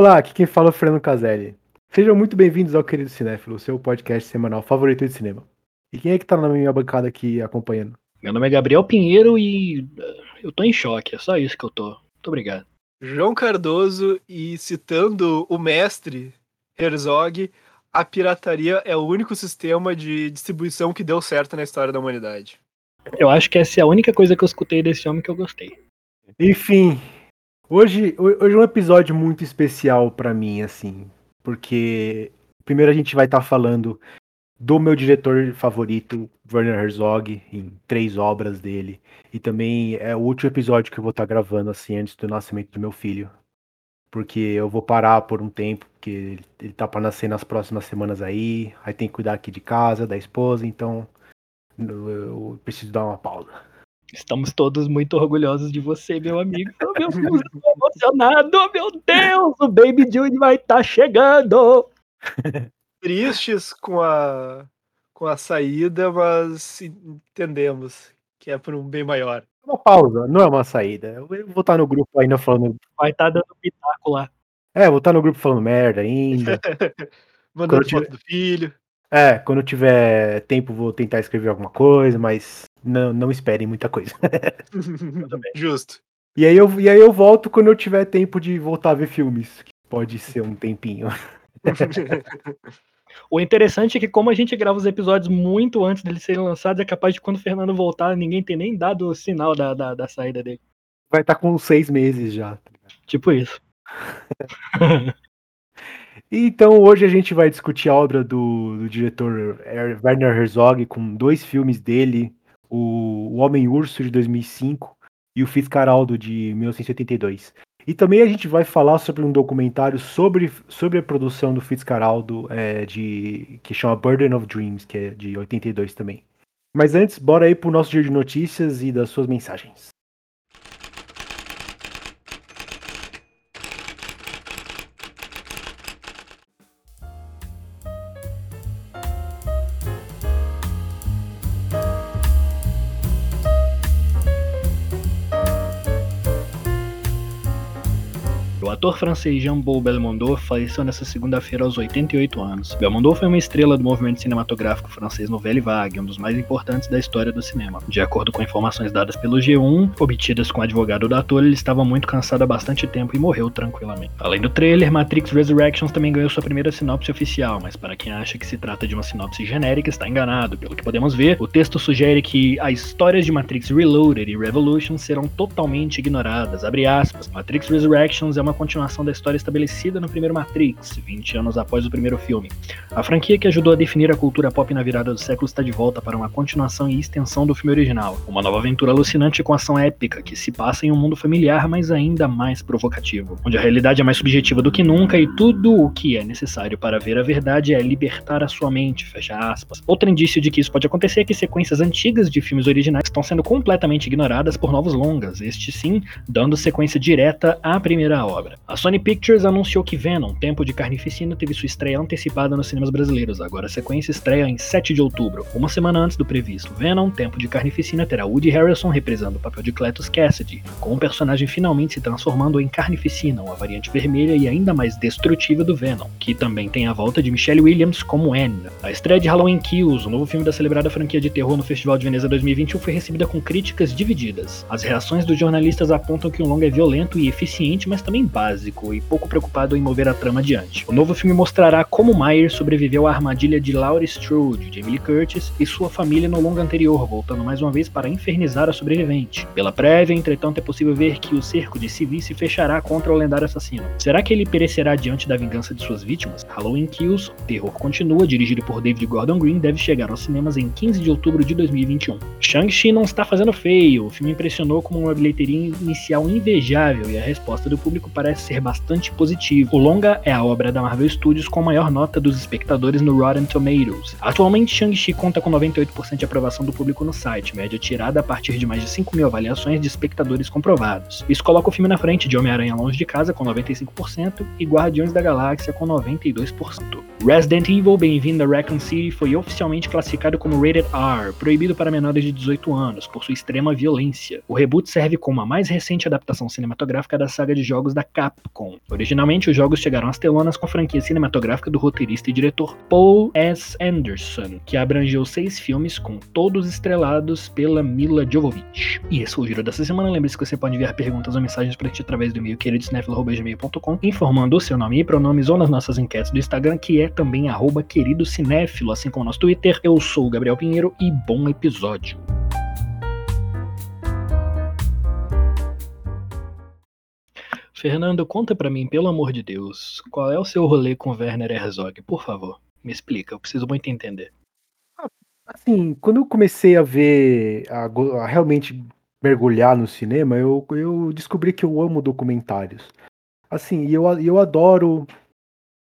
Olá, aqui quem fala é o Fernando Caselli. Sejam muito bem-vindos ao Querido Cinéfilo, seu podcast semanal favorito de cinema. E quem é que tá na minha bancada aqui acompanhando? Meu nome é Gabriel Pinheiro e eh, eu tô em choque, é só isso que eu tô. Muito obrigado. João Cardoso e citando o mestre Herzog, a pirataria é o único sistema de distribuição que deu certo na história da humanidade. Eu acho que essa é a única coisa que eu escutei desse homem que eu gostei. Enfim, hoje, hoje é um episódio muito especial pra mim, assim, porque primeiro a gente vai estar tá falando do meu diretor favorito, Werner Herzog, em três obras dele. E também é o último episódio que eu vou estar tá gravando, assim, antes do nascimento do meu filho. Porque eu vou parar por um tempo, porque ele tá para nascer nas próximas semanas aí. Aí tem que cuidar aqui de casa, da esposa, então eu preciso dar uma pausa. Estamos todos muito orgulhosos de você, meu amigo. Oh, meu Deus, eu tô emocionado. Meu Deus, o Baby June vai estar tá chegando tristes com a, com a saída, mas entendemos que é por um bem maior. Uma pausa, não é uma saída. Eu vou estar no grupo ainda falando. Vai estar dando pitaco lá. É, vou estar no grupo falando merda ainda. Mandando foto tiver... do filho. É, quando tiver tempo vou tentar escrever alguma coisa, mas não, não esperem muita coisa. Justo. E aí, eu, e aí eu volto quando eu tiver tempo de voltar a ver filmes. Que pode ser um tempinho. O interessante é que, como a gente grava os episódios muito antes deles serem lançados, é capaz de quando o Fernando voltar, ninguém tem nem dado o sinal da, da, da saída dele. Vai estar tá com seis meses já. Tipo isso. então, hoje a gente vai discutir a obra do, do diretor Werner Herzog, com dois filmes dele: O, o Homem-Urso de 2005 e O Fitzcarraldo de 1982. E também a gente vai falar sobre um documentário sobre, sobre a produção do Fitzcarraldo, é, de, que chama Burden of Dreams, que é de 82 também. Mas antes, bora aí pro nosso dia de notícias e das suas mensagens. Ator francês Jean-Paul Belmondo faleceu nesta segunda-feira aos 88 anos. Belmondo foi uma estrela do movimento cinematográfico francês Nouvelle Vague, um dos mais importantes da história do cinema. De acordo com informações dadas pelo G1, obtidas com o advogado do ator, ele estava muito cansado há bastante tempo e morreu tranquilamente. Além do trailer, Matrix Resurrections também ganhou sua primeira sinopse oficial, mas para quem acha que se trata de uma sinopse genérica, está enganado. Pelo que podemos ver, o texto sugere que as histórias de Matrix Reloaded e Revolution serão totalmente ignoradas. Matrix Resurrections é uma continuação da história estabelecida no primeiro Matrix, 20 anos após o primeiro filme. A franquia que ajudou a definir a cultura pop na virada do século está de volta para uma continuação e extensão do filme original. Uma nova aventura alucinante com ação épica que se passa em um mundo familiar, mas ainda mais provocativo, onde a realidade é mais subjetiva do que nunca e tudo o que é necessário para ver a verdade é libertar a sua mente, fecha aspas. Outro indício de que isso pode acontecer é que sequências antigas de filmes originais estão sendo completamente ignoradas por novos longas, este sim dando sequência direta à primeira obra. A Sony Pictures anunciou que Venom, Tempo de Carnificina, teve sua estreia antecipada nos cinemas brasileiros. Agora a sequência estreia em 7 de outubro, uma semana antes do previsto. Venom, Tempo de Carnificina, terá Woody Harrelson reprisando o papel de Cletus Cassidy, com o personagem finalmente se transformando em Carnificina, uma variante vermelha e ainda mais destrutiva do Venom, que também tem a volta de Michelle Williams como Anne. A estreia de Halloween Kills, o novo filme da celebrada franquia de terror no Festival de Veneza 2021, foi recebida com críticas divididas. As reações dos jornalistas apontam que o longa é violento e eficiente, mas também básico básico e pouco preocupado em mover a trama adiante. O novo filme mostrará como Meyer sobreviveu à armadilha de Laurie Strode, de Emily Curtis e sua família no longo anterior, voltando mais uma vez para infernizar a sobrevivente. Pela prévia, entretanto, é possível ver que o cerco de civis se fechará contra o lendário assassino. Será que ele perecerá diante da vingança de suas vítimas? Halloween Kills, Terror Continua, dirigido por David Gordon Green, deve chegar aos cinemas em 15 de outubro de 2021. Shang-Chi não está fazendo feio, o filme impressionou com uma bilheteria inicial invejável e a resposta do público parece ser bastante positivo. O longa é a obra da Marvel Studios com a maior nota dos espectadores no Rotten Tomatoes. Atualmente, Shang-Chi conta com 98% de aprovação do público no site, média tirada a partir de mais de 5 mil avaliações de espectadores comprovados. Isso coloca o filme na frente de Homem-Aranha Longe de Casa com 95% e Guardiões da Galáxia com 92%. Resident Evil Bem-vindo a Raccoon City foi oficialmente classificado como Rated R, proibido para menores de 18 anos, por sua extrema violência. O reboot serve como a mais recente adaptação cinematográfica da saga de jogos da Capcom Capcom. Originalmente, os jogos chegaram às telonas com a franquia cinematográfica do roteirista e diretor Paul S. Anderson, que abrangeu seis filmes com todos estrelados pela Mila Jovovich. E esse foi o giro dessa semana. Lembre-se que você pode enviar perguntas ou mensagens para ti através do e-mail queridocinéfilo.com, informando o seu nome e pronomes ou nas nossas enquetes do Instagram, que é também arroba querido cinéfilo, assim como nosso Twitter. Eu sou o Gabriel Pinheiro e bom episódio. Fernando, conta para mim, pelo amor de Deus, qual é o seu rolê com Werner Herzog, por favor? Me explica, eu preciso muito entender. Assim, quando eu comecei a ver, a, a realmente mergulhar no cinema, eu, eu descobri que eu amo documentários. Assim, eu, eu adoro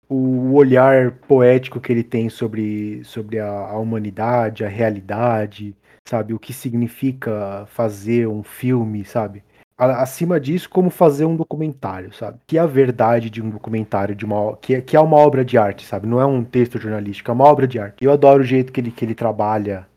o olhar poético que ele tem sobre, sobre a, a, humanidade, a realidade, sabe? O que significa fazer um filme, sabe? Acima disso, como fazer um documentário, sabe? Que é a verdade de um documentário, de uma, que, é, que é uma obra de arte, sabe? Não é um texto jornalístico, é uma obra de arte. Eu adoro o jeito que ele, que ele trabalha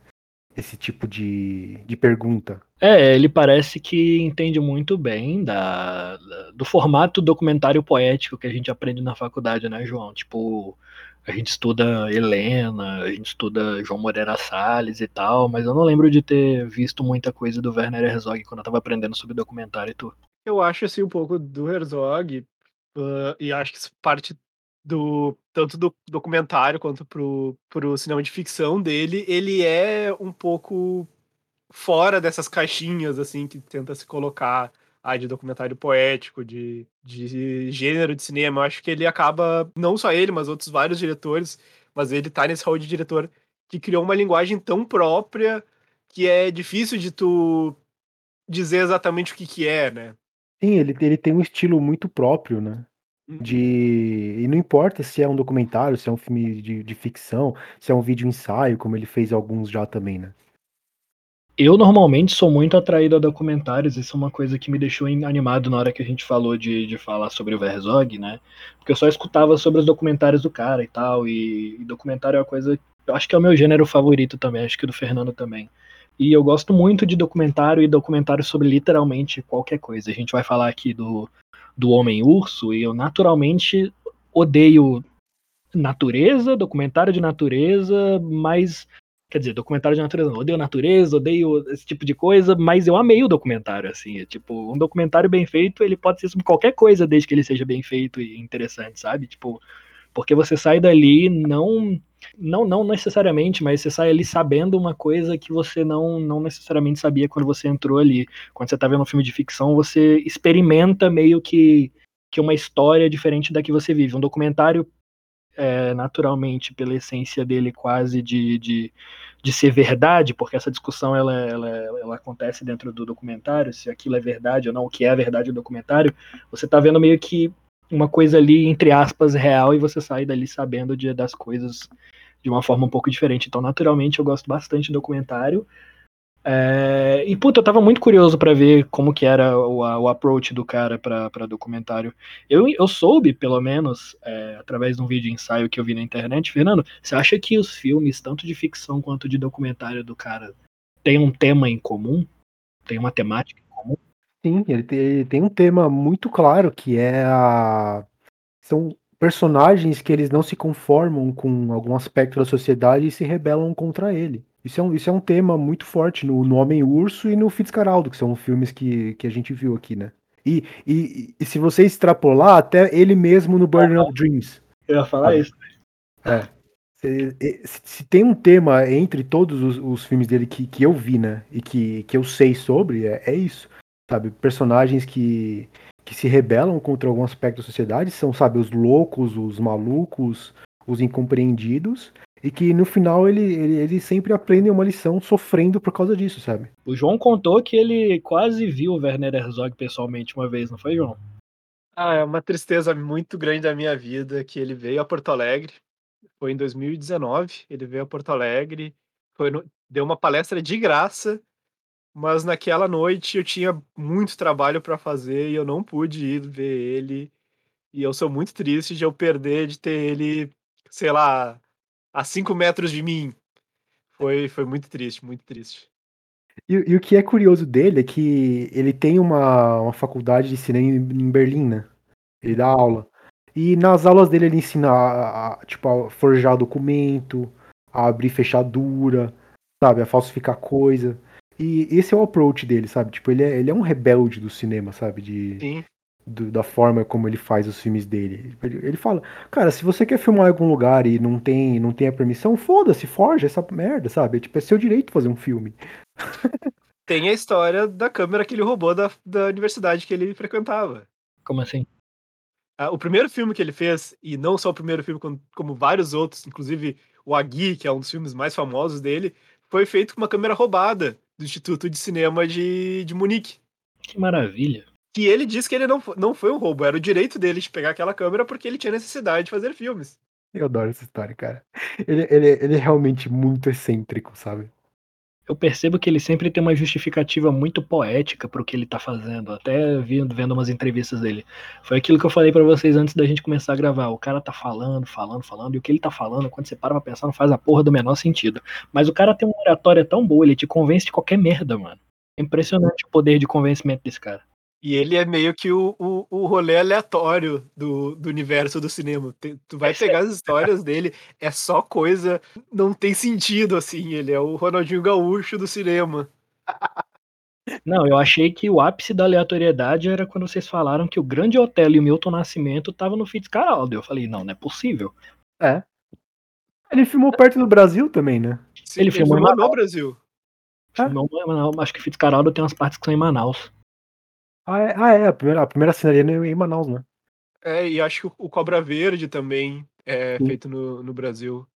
esse tipo de, de pergunta. É, ele parece que entende muito bem da, do formato documentário poético que a gente aprende na faculdade, né, João? Tipo, a gente estuda Helena, a gente estuda João Moreira Salles e tal, mas eu não lembro de ter visto muita coisa do Werner Herzog quando eu tava aprendendo sobre documentário e tudo. Eu acho assim um pouco do Herzog, uh, e acho que parte do tanto do documentário quanto pro, pro cinema de ficção dele, ele é um pouco fora dessas caixinhas assim que tenta se colocar ah, de documentário poético, de, de gênero de cinema. Eu acho que ele acaba, não só ele, mas outros vários diretores, mas ele tá nesse rol de diretor que criou uma linguagem tão própria que é difícil de tu dizer exatamente o que que é, né? Sim, ele, ele tem um estilo muito próprio, né? Uhum. De... E não importa se é um documentário, se é um filme de, de ficção, se é um vídeo ensaio, como ele fez alguns já também, né? Eu normalmente sou muito atraído a documentários, isso é uma coisa que me deixou animado na hora que a gente falou de, de falar sobre o Herzog, né? Porque eu só escutava sobre os documentários do cara e tal, e, e documentário é uma coisa. Eu acho que é o meu gênero favorito também, acho que do Fernando também. E eu gosto muito de documentário e documentário sobre literalmente qualquer coisa. A gente vai falar aqui do, do Homem-Urso, e eu naturalmente odeio natureza, documentário de natureza, mas Quer dizer, documentário de natureza não. Odeio natureza, odeio esse tipo de coisa, mas eu amei o documentário, assim. É, tipo, um documentário bem feito, ele pode ser sobre qualquer coisa, desde que ele seja bem feito e interessante, sabe? Tipo, porque você sai dali não não não necessariamente, mas você sai ali sabendo uma coisa que você não não necessariamente sabia quando você entrou ali. Quando você tá vendo um filme de ficção, você experimenta meio que que uma história diferente da que você vive. Um documentário é, naturalmente, pela essência dele, quase de, de, de, ser verdade, porque essa discussão ela, ela, ela acontece dentro do documentário, se aquilo é verdade ou não, o que é a verdade do documentário, você está vendo meio que uma coisa ali, entre aspas, real, e você sai dali sabendo de, das coisas de uma forma um pouco diferente. Então, naturalmente, eu gosto bastante de documentário. É, e puta, eu tava muito curioso para ver como que era o, o approach do cara para documentário. Eu, eu soube, pelo menos, é, através de um vídeo ensaio que eu vi na internet, Fernando, você acha que os filmes, tanto de ficção quanto de documentário do cara, tem um tema em comum? Tem uma temática em comum? Sim, ele tem, ele tem um tema muito claro que é a. São personagens que eles não se conformam com algum aspecto da sociedade e se rebelam contra ele. Isso é um, isso é um tema muito forte no, no Homem-Urso e no Fitzcarraldo, que são filmes que, que a gente viu aqui, né? E, e, e se você extrapolar, até ele mesmo no Burning of Dreams. Eu ia falar isso. É. Se, se, tem um tema entre todos os, os, filmes dele que, que eu vi, né? E que, que eu sei sobre, é, é isso. Sabe? Personagens que, que se rebelam contra algum aspecto da sociedade são, sabe, os loucos, os malucos, os incompreendidos e que no final ele, ele, ele, sempre aprende uma lição sofrendo por causa disso, sabe? O João contou que ele quase viu o Werner Herzog pessoalmente uma vez, não foi, João? Ah, é uma tristeza muito grande da minha vida que ele veio a Porto Alegre. Foi em 2019, ele veio a Porto Alegre, foi no, deu uma palestra de graça, mas naquela noite eu tinha muito trabalho para fazer e eu não pude ir ver ele. E eu sou muito triste de eu perder de ter ele, sei lá, a 5 metros de mim. Foi, foi muito triste, muito triste. E, e, o que é curioso dele é que ele tem uma, uma faculdade de cinema em Berlim, né? Ele dá aula. E nas aulas dele ele ensina a, a, tipo, a forjar documento, a abrir fechadura, sabe? A falsificar coisa. E esse é o approach dele, sabe? Tipo, ele é, ele é um rebelde do cinema, sabe? De, Sim. do- da forma como ele faz os filmes dele. Ele, ele fala, cara, se você quer filmar em algum lugar e não tem, não tem a permissão, foda-se, forja essa merda, sabe? Tipo, é seu direito fazer um filme. Tem a história da câmera que ele roubou da, da universidade que ele frequentava. Como assim? Ah, o primeiro filme que ele fez, e não só o primeiro filme, como, como vários outros, inclusive o Agui, que é um dos filmes mais famosos dele, foi feito com uma câmera roubada do Instituto de Cinema de, de Munique. Que maravilha. Que ele disse que ele não, não foi um roubo, era o direito dele de pegar aquela câmera porque ele tinha necessidade de fazer filmes. Eu adoro essa história, cara. Ele, ele, ele é realmente muito excêntrico, sabe? Eu percebo que ele sempre tem uma justificativa muito poética pro que ele tá fazendo. Até vendo, vendo umas entrevistas dele. Foi aquilo que eu falei pra vocês antes da gente começar a gravar. O cara tá falando, falando, falando, e o que ele tá falando, quando você para pra pensar, não faz a porra do menor sentido. Mas o cara tem uma oratória tão boa, ele te convence de qualquer merda, mano. Impressionante o poder de convencimento desse cara. E ele é meio que o, o, o rolê aleatório do, do universo do cinema. Tem- tu vai é- pegar as histórias dele, é só coisa, não tem sentido, assim. Ele é o Ronaldinho Gaúcho do cinema. Não, eu achei que o ápice da aleatoriedade era quando vocês falaram que o Grande Hotel e o Milton Nascimento estavam no Fitzcarraldo. Eu falei, não, não é possível. É. Ele filmou perto do Brasil também, né? Sim, Ele filmou em no Manaus. Brasil. Ah. Não, não, acho que Fitzcarraldo tem umas partes que são em Manaus. Ah, é, ah, é a, primeira, a primeira cena ali é em Manaus, né? É, e acho que o- Cobra Verde também é Sim. feito no, no Brasil.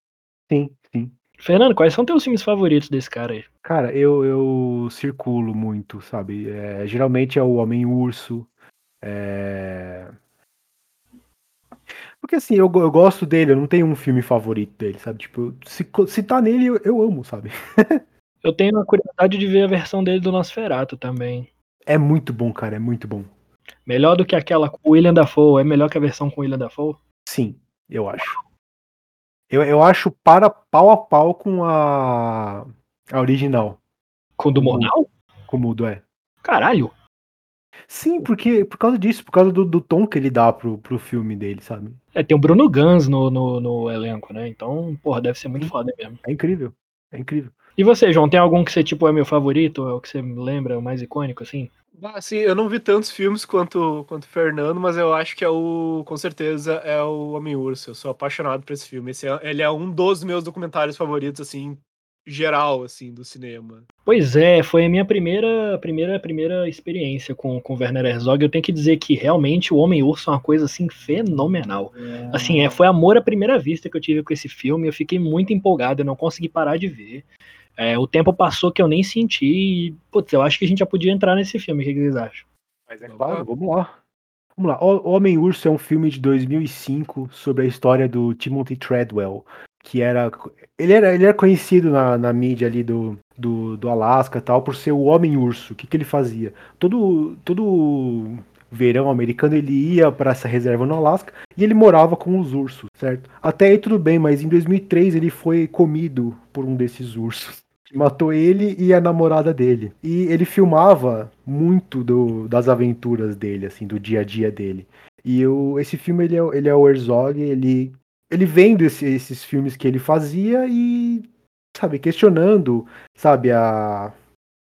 Sim, sim. Fernando, quais são teus filmes favoritos desse cara aí? Cara, eu, eu circulo muito, sabe? É, geralmente é o Homem-Urso. É... Porque assim, eu, eu gosto dele, eu não tenho um filme favorito dele, sabe? Tipo, se, se tá nele, eu, eu amo, sabe? Eu tenho a curiosidade de ver a versão dele do Nosferatu também. É muito bom, cara, é muito bom. Melhor do que aquela com o William Dafoe. É melhor que a versão com o William Dafoe? Sim, eu acho. Eu, eu acho para pau a pau com a, a original, Com o do. Mornal? com o mudo, é. Caralho. Sim, porque por causa disso, por causa do, do tom que ele dá pro, pro filme dele, sabe? É, tem o Bruno Gans no, no, no elenco, né? Então, porra, deve ser muito foda mesmo. É incrível. É incrível. E você, João, tem algum que você, tipo, é meu favorito? É o que você lembra, o mais icônico, assim? Assim, eu não vi tantos filmes quanto quanto o Fernando, mas eu acho que é o, com certeza, é o Homem-Urso. Eu sou apaixonado por esse filme. Esse é, ele é um dos meus documentários favoritos, assim, geral, assim, do cinema. Pois é, foi a minha primeira, primeira, primeira experiência com, com Werner Herzog. Eu tenho que dizer que realmente o Homem-Urso é uma coisa assim fenomenal. Assim, é, foi amor à primeira vista que eu tive com esse filme. Eu fiquei muito empolgado, eu não consegui parar de ver. É, o tempo passou que eu nem senti. E, putz, eu acho que a gente já podia entrar nesse filme. O que que vocês acham? Mas é claro, lá. vamos lá. Vamos lá. O Homem-Urso é um filme de 2005 sobre a história do Timothy Treadwell, que era. Ele era, ele era conhecido na, na mídia ali do, do, do Alasca e tal, por ser o Homem-Urso. O que, que ele fazia? Todo, todo verão americano ele ia para essa reserva no Alasca e ele morava com os ursos, certo? Até aí tudo bem, mas em 2003 ele foi comido por um desses ursos. Que Matou ele e a namorada dele. E ele filmava muito do- das aventuras dele, assim, do dia a dia dele. E eu, esse filme, ele é, ele é o Herzog, ele, ele vendo esse- esses filmes que ele fazia e, sabe, questionando, sabe, a...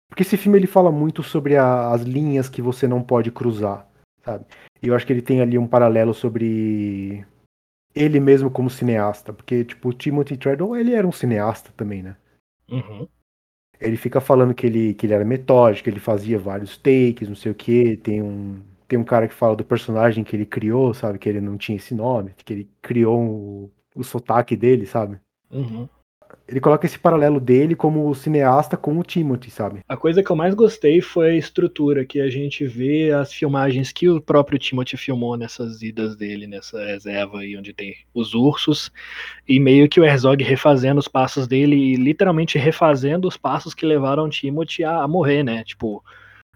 Porque esse filme, ele fala muito sobre a- as linhas que você não pode cruzar, sabe? E eu acho que ele tem ali um paralelo sobre ele mesmo como cineasta. Porque, tipo, o Timothy Treadwell, ele era um cineasta também, né? Uhum. Ele fica falando que ele, que ele era metódico, ele fazia vários takes, não sei o que. Tem um, tem um cara que fala do personagem que ele criou, sabe? Que ele não tinha esse nome, que ele criou o, o sotaque dele, sabe? Uhum. Ele coloca esse paralelo dele como cineasta com o Timothy, sabe? A coisa que eu mais gostei foi a estrutura, que a gente vê as filmagens que o próprio Timothy filmou nessas idas dele, nessa reserva aí onde tem os ursos, e meio que o Herzog refazendo os passos dele e literalmente refazendo os passos que levaram o Timothy a, a morrer, né? Tipo,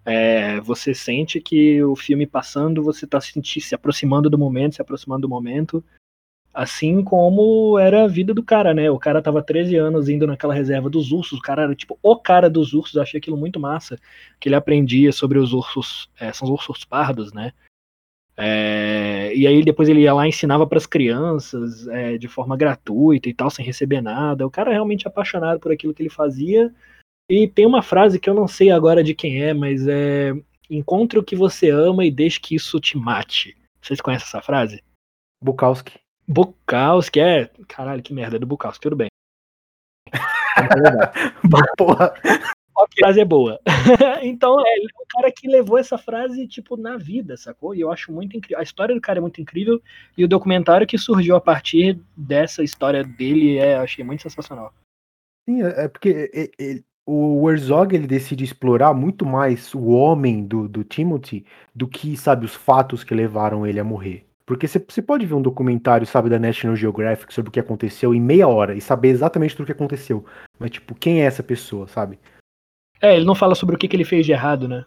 é, você sente que o filme passando, você tá senti- se aproximando do momento, se aproximando do momento, Assim como era a vida do cara, né? O cara tava 13 anos indo naquela reserva dos ursos, o cara era tipo o cara dos ursos, eu achei aquilo muito massa, que ele aprendia sobre os ursos, é, são os ursos pardos, né? É, e aí depois ele ia lá e ensinava para as crianças é, de forma gratuita e tal, sem receber nada. O cara é realmente apaixonado por aquilo que ele fazia. E tem uma frase que eu não sei agora de quem é, mas é encontre o que você ama e deixe que isso te mate. Vocês conhecem essa frase? Bukowski. Bukowski, é. Caralho, que merda, é do Bukowski, tudo bem. Porra. A frase é boa. então, é, ele é cara que levou essa frase, tipo, na vida, sacou? E eu acho muito incrível. A história do cara é muito incrível. E o documentário que surgiu a partir dessa história dele, é, achei muito sensacional. Sim, é, é porque ele, o Herzog ele decide explorar muito mais o homem do, do Timothy do que, sabe, os fatos que levaram ele a morrer. Porque você pode ver um documentário, sabe, da National Geographic sobre o que aconteceu em meia hora e saber exatamente tudo o que aconteceu. Mas, tipo, quem é essa pessoa, sabe? É, ele não fala sobre o que, que ele fez de errado, né?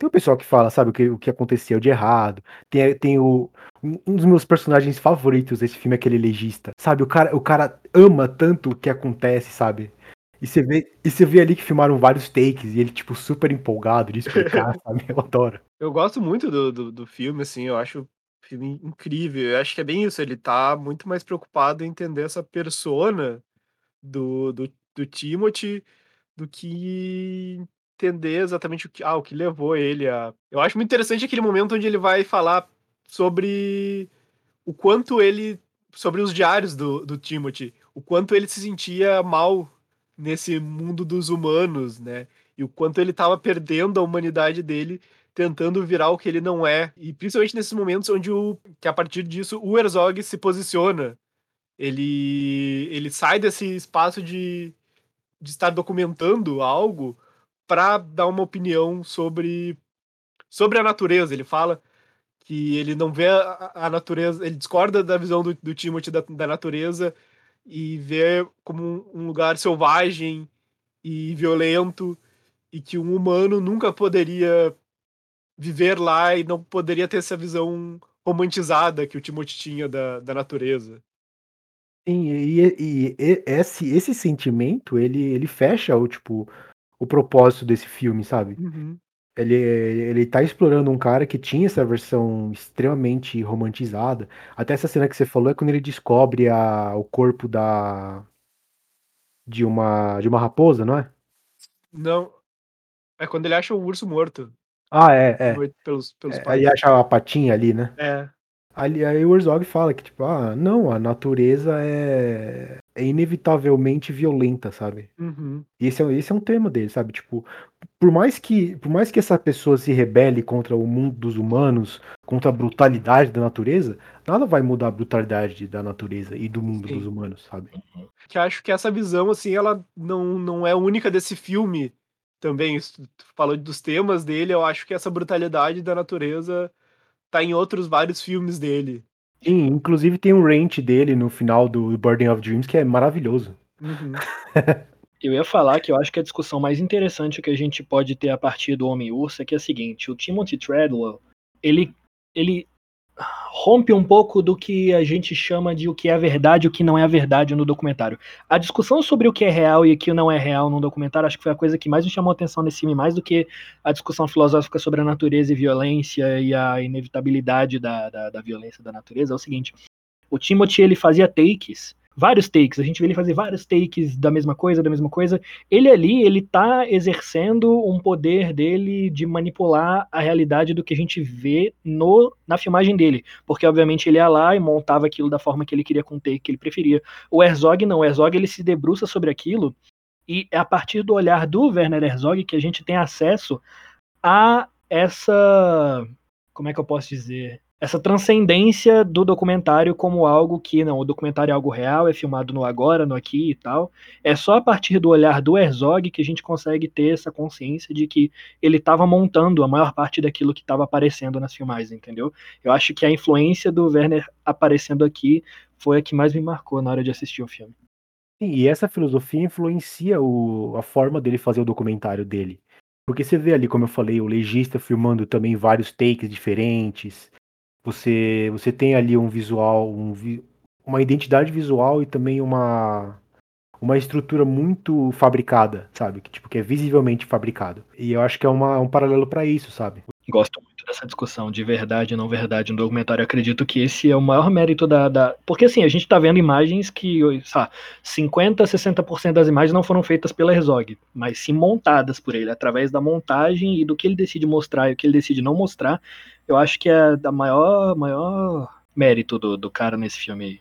Tem o pessoal que fala, sabe, o que, o que aconteceu de errado. Tem, tem o. Um dos meus personagens favoritos desse filme é aquele legista. Sabe, o cara, o cara ama tanto o que acontece, sabe? E você vê, e você vê ali que filmaram vários takes e ele, tipo, super empolgado de explicar, sabe? Eu adoro. Eu gosto muito do, do, do filme, assim, eu acho filme incrível. Eu acho que é bem isso, ele tá muito mais preocupado em entender essa persona do, do, do Timothy do que entender exatamente o que, ah, o que levou ele a. Eu acho muito interessante aquele momento onde ele vai falar sobre o quanto ele. sobre os diários do, do Timothy, o quanto ele se sentia mal nesse mundo dos humanos, né? E o quanto ele estava perdendo a humanidade dele tentando virar o que ele não é. E principalmente nesses momentos onde o que a partir disso o Herzog se posiciona. Ele ele sai desse espaço de, de estar documentando algo para dar uma opinião sobre sobre a natureza. Ele fala que ele não vê a, a natureza, ele discorda da visão do, do Timothy da, da natureza e vê como um lugar selvagem e violento e que um humano nunca poderia viver lá e não poderia ter essa visão romantizada que o Timothy tinha da, da natureza. Sim, e, e, e, esse, esse sentimento, ele, ele fecha o, tipo, o propósito desse filme, sabe? Uhum. Ele, ele tá explorando um cara que tinha essa versão extremamente romantizada. Até essa cena que você falou é quando ele descobre a, o corpo da. de uma, de uma raposa, não é? Não. É quando ele acha o urso morto. Ah, é, é. Pelos, pelos é aí acha a patinha ali, né? É. Ali, aí o Herzog fala que, tipo, ah, não, a natureza é, é inevitavelmente violenta, sabe? Uhum. Esse, é, esse é um tema dele, sabe? Tipo, por mais que por mais que essa pessoa se rebele contra o mundo dos humanos, contra a brutalidade da natureza, nada vai mudar a brutalidade da natureza e do mundo Sim. dos humanos, sabe? Que acho que essa visão, assim, ela não, não é única desse filme também falou dos temas dele, eu acho que essa brutalidade da natureza tá em outros vários filmes dele. Sim, inclusive tem um rant dele no final do Burden of Dreams que é maravilhoso. Uhum. eu ia falar que eu acho que a discussão mais interessante que a gente pode ter a partir do Homem-Urso é que é a seguinte, o Timothy Treadwell, ele, ele rompe um pouco do que a gente chama de o que é verdade e o que não é verdade no documentário. A discussão sobre o que é real e o que não é real no documentário, acho que foi a coisa que mais me chamou a atenção nesse filme, mais do que a discussão filosófica sobre a natureza e violência e a inevitabilidade da, da, da violência da natureza, é o seguinte, o Timothy, ele fazia takes vários takes, a gente vê ele fazer vários takes da mesma coisa, da mesma coisa. Ele ali, ele tá exercendo um poder dele de manipular a realidade do que a gente vê no na filmagem dele, porque obviamente ele ia lá e montava aquilo da forma que ele queria com o take que ele preferia. O Herzog não, o Herzog ele se debruça sobre aquilo e é a partir do olhar do Werner Herzog que a gente tem acesso a essa como é que eu posso dizer? Essa transcendência do documentário como algo que, não, o documentário é algo real, é filmado no agora, no aqui e tal. É só a partir do olhar do Herzog que a gente consegue ter essa consciência de que ele estava montando a maior parte daquilo que estava aparecendo nas filmagens, entendeu? Eu acho que a influência do Werner aparecendo aqui foi a que mais me marcou na hora de assistir o filme. E essa filosofia influencia o, a forma dele fazer o documentário dele. Porque você vê ali, como eu falei, o legista filmando também vários takes diferentes, você, você tem ali um visual, um, uma identidade visual e também uma, uma estrutura muito fabricada, sabe? Que, tipo, que é visivelmente fabricado. E eu acho que é uma, um paralelo para isso, sabe? Gosto muito dessa discussão de verdade e não verdade no documentário. Acredito que esse é o maior mérito da. da... Porque assim, a gente tá vendo imagens que, sabe, 50, 60% das imagens não foram feitas pela Herzog, mas sim montadas por ele, através da montagem e do que ele decide mostrar e o que ele decide não mostrar. Eu acho que é da maior, maior mérito do, do cara nesse filme aí.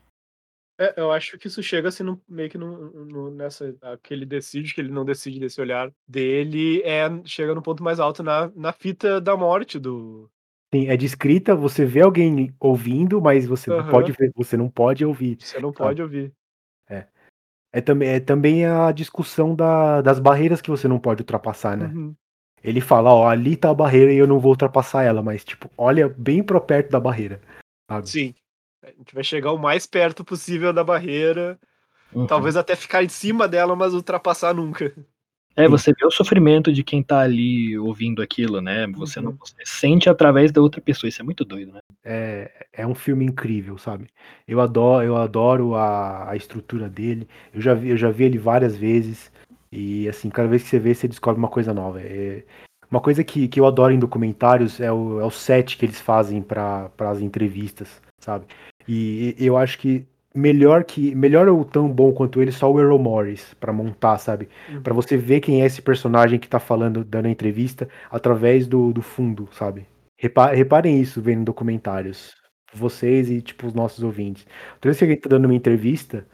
É, eu acho que isso chega assim no, meio que no, no, nessa que ele decide, que ele não decide desse olhar dele, é chega no ponto mais alto na, na fita da morte do. Sim, é descrita, você vê alguém ouvindo, mas você Aham. não pode ver, você não pode ouvir. Você não pode ouvir. É também, é também a discussão da, das barreiras que você não pode ultrapassar, né? Uhum. Ele fala, ó, ali tá a barreira e eu não vou ultrapassar ela, mas tipo, olha bem pro perto da barreira. Sabe? Sim. A gente vai chegar o mais perto possível da barreira. Uhum. Talvez até ficar em cima dela, mas ultrapassar nunca. É, você vê o sofrimento de quem tá ali ouvindo aquilo, né? Você não Uhum. você sente através da outra pessoa. Isso é muito doido, né? É, é um filme incrível, sabe? Eu adoro, eu adoro a, a estrutura dele. Eu já vi, eu já vi ele várias vezes. E assim, cada vez que você vê, você descobre uma coisa nova. É, uma coisa que, que eu adoro em documentários é o, é o set que eles fazem para as entrevistas, sabe? E, eu acho que melhor que melhor ou tão bom quanto ele só o Errol Morris para montar, sabe? Uhum. Pra você ver quem é esse personagem que tá falando, dando a entrevista através do, do fundo, sabe? Repa- reparem isso vendo documentários. Vocês e, tipo, os nossos ouvintes. Toda vez que alguém tá dando uma entrevista,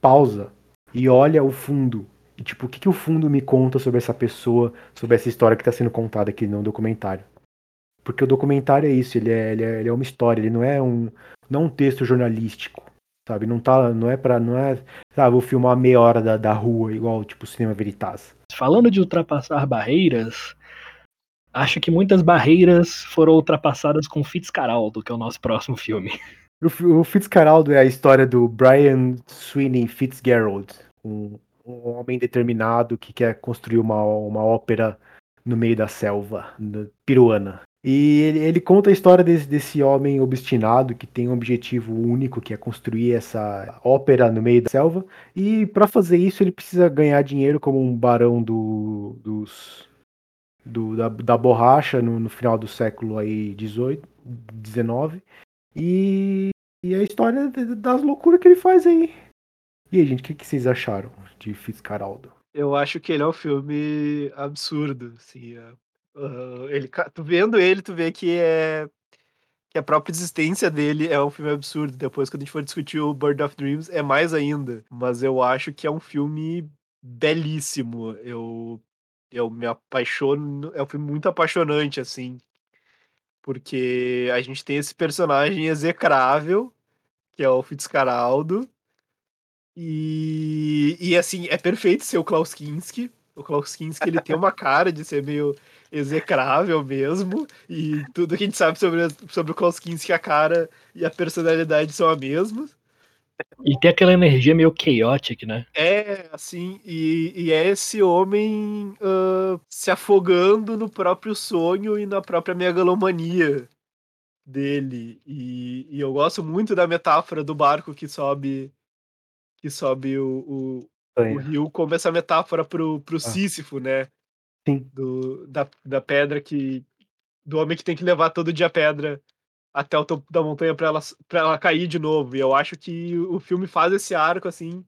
pausa e olha o fundo. E, tipo, o que, que o fundo me conta sobre essa pessoa, sobre essa história que tá sendo contada aqui no documentário. Porque o documentário é isso, ele é, ele é, ele é uma história, ele não é um, não é um texto jornalístico, sabe? Não tá, não é para, não é, sabe, vou filmar meia hora da, da rua, igual, tipo, Cinema Veritas. Falando de ultrapassar barreiras, acho que muitas barreiras foram ultrapassadas com Fitzcarraldo, que é o nosso próximo filme. O, o Fitzcarraldo é a história do Brian Sweeney Fitzgerald, um, um homem determinado que quer construir uma, uma ópera no meio da selva peruana. E ele, ele conta a história desse, desse homem obstinado que tem um objetivo único, que é construir essa ópera no meio da selva. E para fazer isso ele precisa ganhar dinheiro como um barão do, dos, do- da, da borracha no, no final do século aí 18, 19. E, e a história das loucuras que ele faz aí. E aí, gente, o que, que vocês acharam de Fitzcarraldo? Eu acho que ele é um filme absurdo, assim. é, ah, ele, tu vendo ele, tu vê que é que a própria existência dele é um filme absurdo. Depois, quando a gente for discutir o Bird of Dreams, é mais ainda. Mas eu acho que é um filme belíssimo. Eu eu me apaixono, é um filme muito apaixonante, assim, porque a gente tem esse personagem execrável, que é o Fitzcarraldo, e, e assim, é perfeito ser o Klaus Kinski. O Klaus Kinski, ele tem uma cara de ser meio execrável mesmo, e tudo que a gente sabe sobre, sobre o Klaus Kinski, a cara e a personalidade são a mesma. E tem aquela energia meio chaotic, né? É, assim, e, e é esse homem ah, se afogando no próprio sonho e na própria megalomania dele. E, e eu gosto muito da metáfora do barco que sobe que sobe o, o, rio como essa metáfora pro, pro Sísifo, né? Sim. Do, da, da pedra que. Do homem que tem que levar todo dia a pedra até o topo da montanha para ela, pra ela cair de novo. E eu acho que o filme faz esse arco, assim,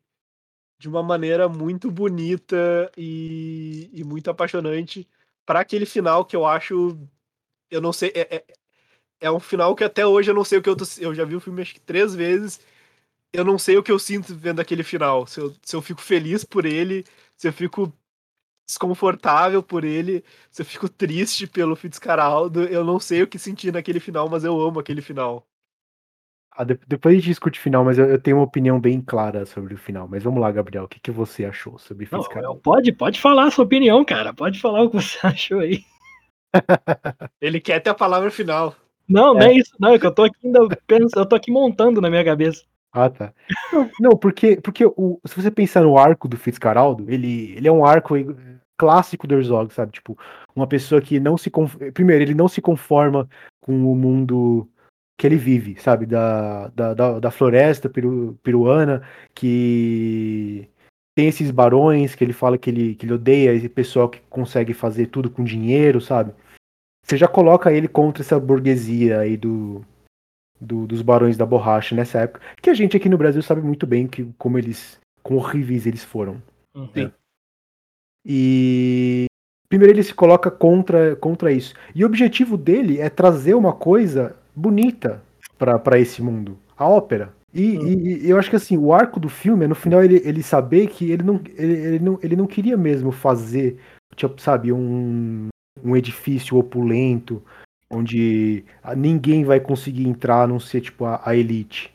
de uma maneira muito bonita e, e muito apaixonante para aquele final que eu acho. Eu não sei. É, é, é um final que até hoje eu não sei o que eu tô. Eu já vi o filme acho que três vezes. Eu não sei o que eu sinto vendo aquele final. Se eu, se eu fico feliz por ele, se eu fico desconfortável por ele, se eu fico triste pelo Fitzcarraldo, eu não sei o que sentir naquele final, mas eu amo aquele final. Ah, de- depois a gente discute o final, mas eu, eu tenho uma opinião bem clara sobre o final. Mas vamos lá, Gabriel, o que, que você achou sobre Não, Fitzcarraldo? pode, pode falar a sua opinião, cara. Pode falar o que você achou aí. Ele quer ter a palavra final. Não, não é isso, não. É que eu tô aqui ainda pensando, eu tô aqui montando na minha cabeça. Ah, tá. Não, não, porque, porque o, se você pensar no arco do Fitzcarraldo, ele, ele é um arco clássico do Herzog, sabe? Tipo, uma pessoa que não se. Primeiro, ele não se conforma com o mundo que ele vive, sabe? Da, da, da, da floresta peru, peruana, que tem esses barões que ele fala que ele, que ele odeia, esse pessoal que consegue fazer tudo com dinheiro, sabe? você já coloca ele contra essa burguesia aí do, do, dos barões da borracha nessa época, que a gente aqui no Brasil sabe muito bem que como eles, como horríveis eles foram. Uhum. Sim. E primeiro ele se coloca contra, contra isso. E o objetivo dele é trazer uma coisa bonita para esse mundo, a ópera. E, Hum. e- e eu acho que assim, o arco do filme é no final ele, ele saber que ele não, ele, ele não, ele não queria mesmo fazer, tipo, sabe, um, um edifício opulento, onde ninguém vai conseguir entrar a não ser tipo a, a elite.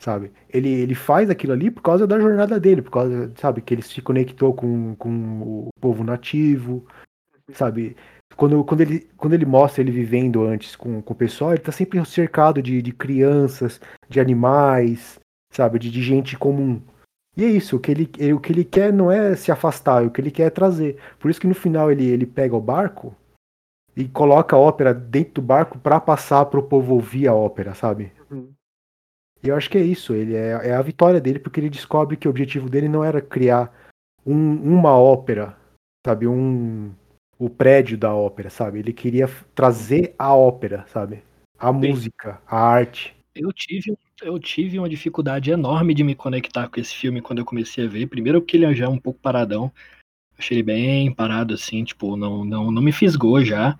Sabe? Ele, ele faz aquilo ali por causa da jornada dele, por causa, sabe, que ele se conectou com, com o povo nativo, sabe? Quando, quando, ele, quando ele mostra ele vivendo antes com, com o pessoal, ele tá sempre cercado de, de crianças, de animais, sabe? De, de gente comum. E é isso, o que, ele, o que ele quer não é se afastar, o que ele quer é trazer. Por isso que no final ele, ele pega o barco e coloca a ópera dentro do barco pra passar pro povo ouvir a ópera, sabe? Uhum. E eu acho que é isso, ele é, é a vitória dele, porque ele descobre que o objetivo dele não era criar um- uma ópera, sabe? Um, o prédio da ópera, sabe? Ele queria trazer a ópera, sabe? A música, a arte. Eu tive, eu tive uma dificuldade enorme de me conectar com esse filme quando eu comecei a ver. Primeiro porque ele já é um pouco paradão. Achei ele bem parado, assim, tipo, não, não, não me fisgou já.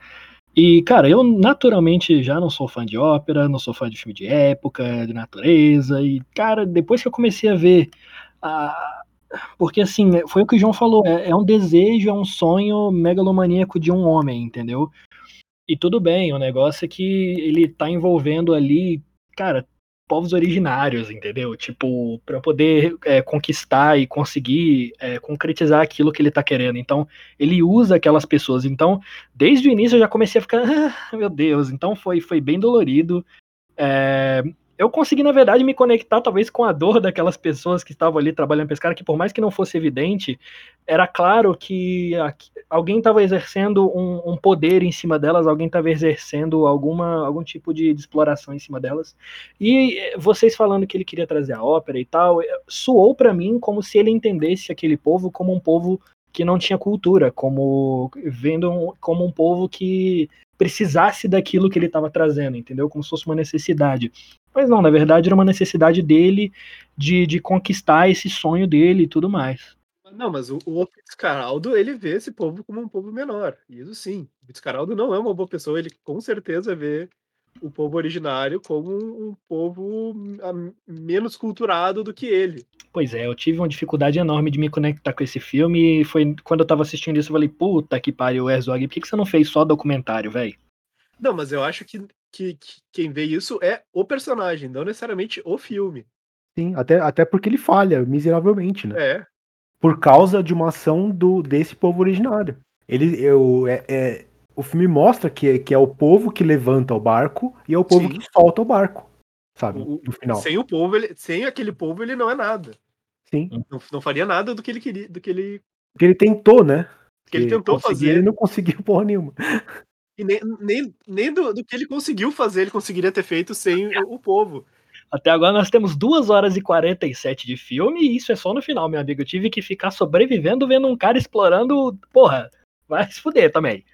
E, cara, eu naturalmente já não sou fã de ópera, não sou fã de filme de época, de natureza. E, cara, depois que eu comecei a ver. a- Porque, assim, foi o que o João falou: é, é um desejo, é um sonho megalomaníaco de um homem, entendeu? E tudo bem, o negócio é que ele tá envolvendo ali, cara, povos originários, entendeu? Tipo, para poder é, conquistar e conseguir é, concretizar aquilo que ele tá querendo. Então, ele usa aquelas pessoas. Então, desde o início eu já comecei a ficar, ah, meu Deus. Então, foi, foi bem dolorido. É, eu consegui, na verdade, me conectar talvez com a dor daquelas pessoas que estavam ali trabalhando para esse cara, que por mais que não fosse evidente, era claro que alguém estava exercendo um, um poder em cima delas, alguém estava exercendo alguma, algum tipo de, de exploração em cima delas. E eh, vocês falando que ele queria trazer a ópera e tal, eh, soou para mim como se ele entendesse aquele povo como um povo que não tinha cultura, como vendo um- como um povo que precisasse daquilo que ele estava trazendo, entendeu? Como se fosse uma necessidade. Mas não, na verdade era uma necessidade dele de, de conquistar esse sonho dele e tudo mais. Não, mas o, o Fitzcarraldo, ele vê esse povo como um povo menor. Isso sim. O Fitzcarraldo não é uma boa pessoa, ele com certeza vê o povo originário como um, um povo ah, menos culturado do que ele. Pois é, eu tive uma dificuldade enorme de me conectar com esse filme. E foi quando eu tava assistindo isso, eu falei, puta que pariu, Herzog, por que, que você não fez só documentário, velho? Não, mas eu acho que, que, que quem vê isso é o personagem, não necessariamente o filme. Sim, até, até porque ele falha miseravelmente, né? É. Por causa de uma ação do, desse povo originário. Ele, eu, é, é- o filme mostra que, que é o povo que levanta o barco e é o povo Sim. que solta o barco, sabe? O- No final. Sem o povo, ele, sem aquele povo, ele não é nada. Sim. Não, não faria nada do que ele queria, do que ele, Porque ele tentou, né? que ele tentou fazer. Ele não conseguiu porra nenhuma. E nem, nem, nem do, do que ele conseguiu fazer, ele conseguiria ter feito sem o, o povo. Até agora nós temos 2 horas e 47 de filme e isso é só no final, meu amigo. Eu tive que ficar sobrevivendo vendo um cara explorando. Porra, vai se fuder também.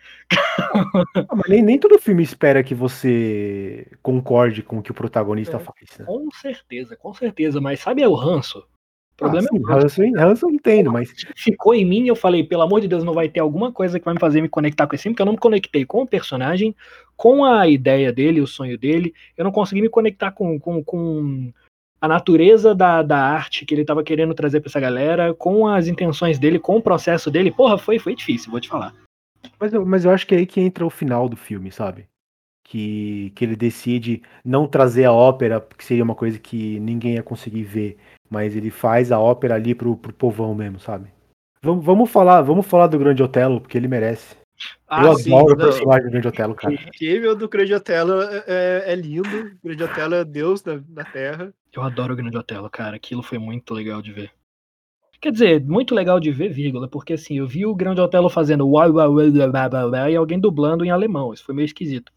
Ah, mas nem, nem todo filme espera que você concorde com o que o protagonista É. faz, né? Com certeza, com certeza. Mas sabe é o ranço? Problema ah, sim, é ranço. Hanson, entendo, mas ficou em mim e eu falei, pelo amor de Deus, não vai ter alguma coisa que vai me fazer me conectar com esse filme, porque eu não me conectei com o personagem, com a ideia dele, o sonho dele, eu não consegui me conectar com, com, com a natureza da, da arte que ele tava querendo trazer pra essa galera, com as intenções dele, com o processo dele. Porra, foi, foi difícil, vou te falar. Mas eu, mas eu acho que é aí que entra o final do filme, sabe? Que, que ele decide não trazer a ópera, porque seria uma coisa que ninguém ia conseguir ver. Mas ele faz a ópera ali pro, pro povão mesmo, sabe? Vamos, vamos falar, vamos falar do Grande Otelo, porque ele merece. Ah, eu sim, adoro o não. personagem do Grande Otelo, cara. O Camel do Grande Otelo é, é- é lindo. O Grande Otelo é Deus na, na Terra. Eu adoro o Grande Otelo, cara. Aquilo foi muito legal de ver. Quer dizer, muito legal de ver, vírgula, porque assim, eu vi o Grande Otelo fazendo uau, uau, uau, e alguém dublando em alemão. Isso foi meio esquisito.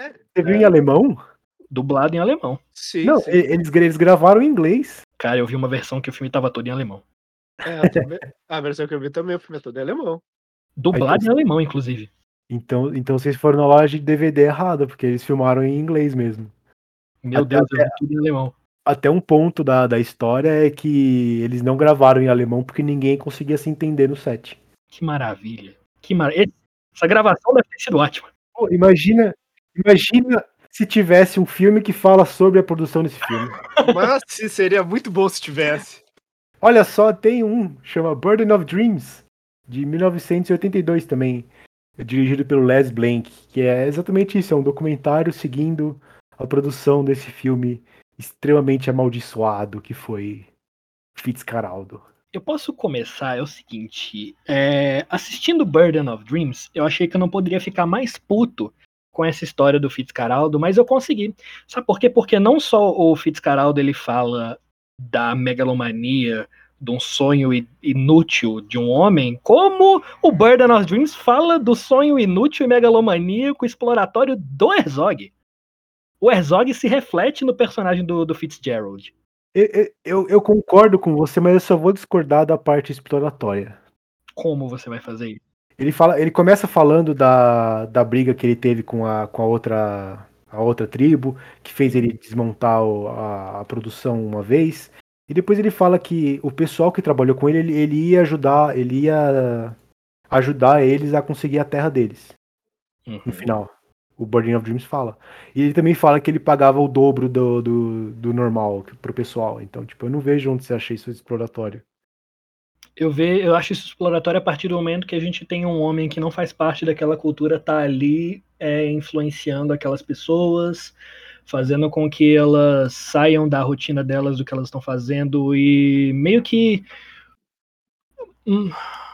Você viu em alemão? Dublado em alemão. Sim, Não, sim. eles, eles gravaram em inglês. Cara, eu vi uma versão que o filme tava todo em alemão. É, a versão que eu vi também, o filme é todo em alemão. Dublado Aí, em alemão, inclusive. Então, então vocês foram na loja de DVD errada, porque eles filmaram em inglês mesmo. Meu Até- Deus, eu vi tudo em alemão. Até um ponto da, da história é que eles não gravaram em alemão porque ninguém conseguia se entender no set. Que maravilha. Que mar... Essa gravação deve ter sido ótima. Pô, imagina, imagina se tivesse um filme que fala sobre a produção desse filme. Mas se- seria muito bom se tivesse. Olha só, tem um, chama Burden of Dreams, de 1982 também, dirigido pelo Les Blank, que é exatamente isso, é um documentário seguindo a produção desse filme extremamente amaldiçoado que foi Fitzcarraldo. Eu posso começar, é o seguinte, é, assistindo Burden of Dreams, eu achei que eu não poderia ficar mais puto com essa história do Fitzcarraldo, mas eu consegui. Sabe por quê? Porque não só o Fitzcarraldo ele fala da megalomania, de um sonho inútil de um homem, como o Burden of Dreams fala do sonho inútil e megalomaníaco exploratório do Herzog. O Herzog se reflete no personagem do, do Fitzgerald. Eu, eu- eu, eu concordo com você, mas eu só vou discordar da parte exploratória. Como você vai fazer isso? Ele, fala, ele começa falando da, da briga que ele teve com a, com a, outra, a outra tribo, que fez ele desmontar o- a, a produção uma vez. E depois ele fala que o pessoal que trabalhou com ele, ele, ele ia ajudar, ele ia ajudar eles a conseguir a terra deles, Uhum. no final. O Burden of Dreams fala. E ele também fala que ele pagava o dobro do, do, do normal pro pessoal. Então, tipo, eu não vejo onde você acha isso exploratório. Eu, ve, eu acho isso exploratório a partir do momento que a gente tem um homem que não faz parte daquela cultura, tá ali é, influenciando aquelas pessoas, fazendo com que elas saiam da rotina delas, do que elas estão fazendo, e meio que. hum,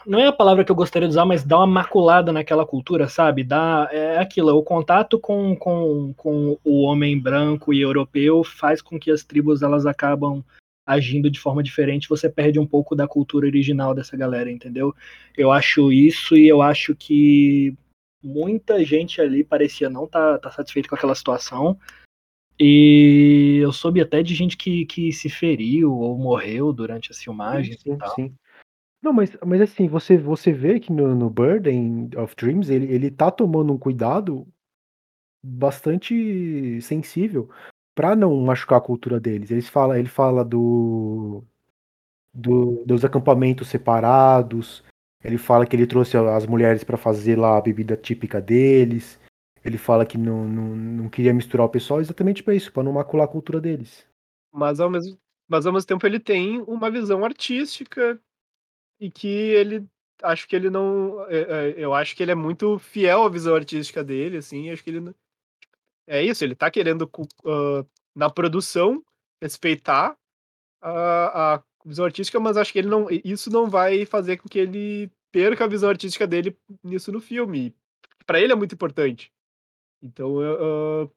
não é a palavra que eu gostaria de usar, mas dá uma maculada naquela cultura, sabe? Dá, é aquilo, o contato com, com, com o homem branco e europeu faz com que as tribos elas acabam agindo de forma diferente, você perde um pouco da cultura original dessa galera, entendeu? Eu acho isso e eu acho que muita gente ali parecia não estar tá, tá satisfeito com aquela situação. E eu soube até de gente que, que se feriu ou morreu durante as filmagens Sim, e tal. sim. Não, mas, mas assim, você, você vê que no, no Burden of Dreams ele, ele tá tomando um cuidado bastante sensível pra não machucar a cultura deles. Eles fala, ele fala do, do dos acampamentos separados. Ele fala que ele trouxe as mulheres pra fazer lá a bebida típica deles. Ele fala que não, não, não queria misturar o pessoal exatamente pra isso, pra não macular a cultura deles. Mas ao mesmo, mas ao mesmo tempo ele tem uma visão artística e que ele acho que ele não é, é, eu acho que ele é muito fiel à visão artística dele assim acho que ele é isso ele tá querendo ah, na produção respeitar a, a visão artística mas acho que ele não isso não vai fazer com que ele perca a visão artística dele nisso no filme. Pra ele é muito importante. Então eu,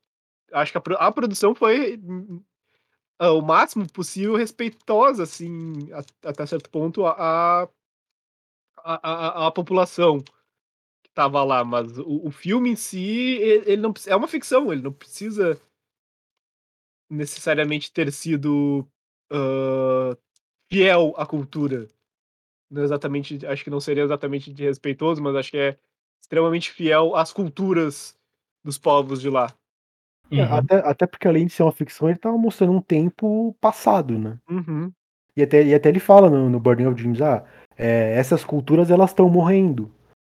ah, acho que a, a produção foi ah, o máximo possível respeitosa assim a- até certo ponto a, a a, população tava lá, mas o, o filme em si, ele, ele não é uma ficção, ele não precisa necessariamente ter sido ah, fiel à cultura. Não exatamente, acho que não seria exatamente de respeitoso, mas acho que é extremamente fiel às culturas dos povos de lá. É, Uhum. até, até porque além de ser uma ficção, ele tava mostrando um tempo passado, né? Uhum. E até, e até ele fala no, no Burden of Dreams, ah, é, essas culturas elas estão morrendo,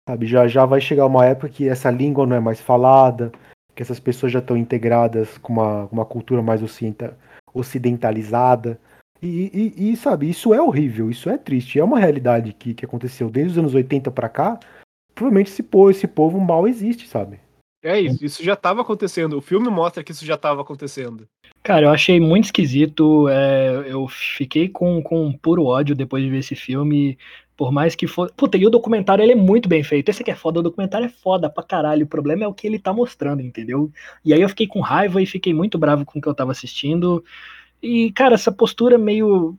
sabe? Já, já vai chegar uma época que essa língua não é mais falada, que essas pessoas já estão integradas com uma, uma cultura mais ocidenta- ocidentalizada. E, e, e, sabe, isso é horrível, isso é triste, é uma realidade que, que aconteceu desde os anos 80 pra cá. Provavelmente esse povo, esse povo mal existe, sabe? É isso, isso já estava acontecendo. O filme mostra que isso já estava acontecendo. Cara, eu achei muito esquisito. é, eu fiquei com, com puro ódio depois de ver esse filme. Por mais que for. Puta, e o documentário ele é muito bem feito. Esse aqui é foda, o documentário é foda pra caralho. O problema é o que ele tá mostrando, entendeu? E aí eu fiquei com raiva e fiquei muito bravo com o que eu tava assistindo. E, cara, essa postura meio.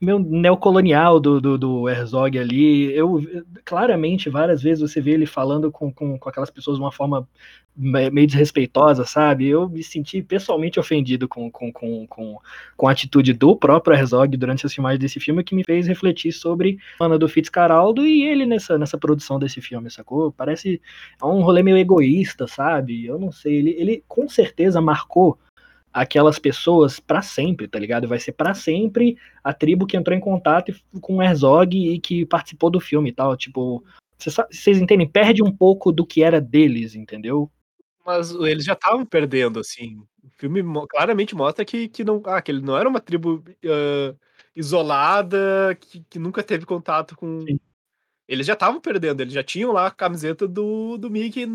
Meio neocolonial do, do, do Herzog ali. Eu claramente várias vezes você vê ele falando com, com, com aquelas pessoas de uma forma meio desrespeitosa, sabe? Eu me senti pessoalmente ofendido com, com, com, com, com a atitude do próprio Herzog durante as filmagens desse filme, que me fez refletir sobre Ana do Fitzcarraldo e ele nessa, nessa produção desse filme, sacou? Parece um rolê meio egoísta, sabe? Eu não sei, ele, ele com certeza marcou aquelas pessoas para sempre, tá ligado? Vai ser para sempre a tribo que entrou em contato com o Herzog e que participou do filme e tal. Tipo, vocês entendem? Perde um pouco do que era deles, entendeu? Mas eles já estavam perdendo, assim. O filme claramente mostra que, que, não, ah, que ele não era uma tribo uh, isolada, que, que, nunca teve contato com. Sim. Eles já estavam perdendo, eles já tinham lá a camiseta do, do Mickey,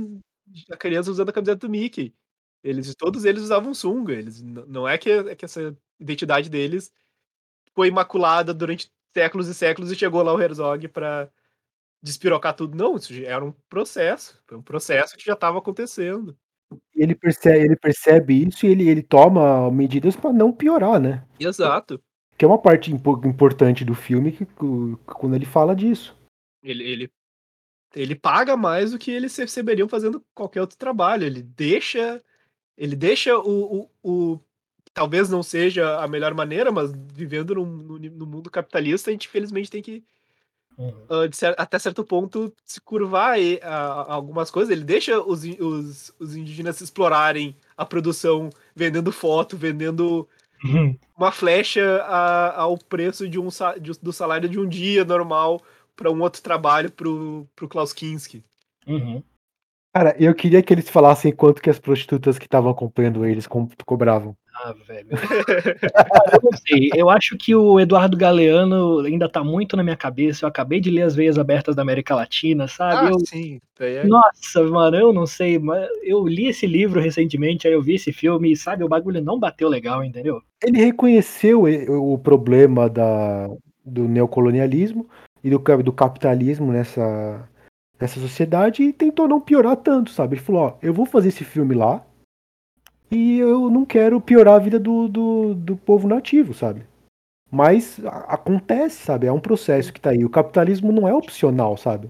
a criança usando a camiseta do Mickey. Eles todos eles usavam sunga, eles não é que, é que essa identidade deles foi imaculada durante séculos e séculos e chegou lá o Herzog para despirocar tudo. Não, isso era um processo, foi um processo que já estava acontecendo. Ele percebe, ele percebe isso e ele, ele toma medidas para não piorar, né? Exato. Que é uma parte importante do filme que, quando ele fala disso. Ele, ele, ele paga mais do que eles receberiam fazendo qualquer outro trabalho. Ele deixa ele deixa o, o, o, talvez não seja a melhor maneira, mas vivendo no, no, no mundo capitalista, a gente infelizmente tem que uhum. uh, ser, até certo ponto se curvar e, uh, algumas coisas. Ele deixa os, os, os indígenas explorarem a produção, vendendo foto, vendendo uhum. uma flecha a, ao preço de um, de, do salário de um dia normal para um outro trabalho para o Klaus Kinski. Uhum. Cara, eu queria que eles falassem quanto que as prostitutas que estavam acompanhando eles co cobravam. Ah, velho. eu não sei. Eu acho que o Eduardo Galeano ainda tá muito na minha cabeça. Eu acabei de ler As Veias Abertas da América Latina, sabe? Ah, eu... sim. É... Nossa, mano, eu não sei. Mas eu li esse livro recentemente, aí eu vi esse filme e, sabe, o bagulho não bateu legal, entendeu? Ele reconheceu o problema da, do neocolonialismo e do, do capitalismo nessa dessa sociedade e tentou não piorar tanto, sabe? Ele falou, ó, eu vou fazer esse filme lá e eu não quero piorar a vida do, do, do povo nativo, sabe? Mas a, acontece, sabe? É um processo que tá aí. O capitalismo não é opcional, sabe?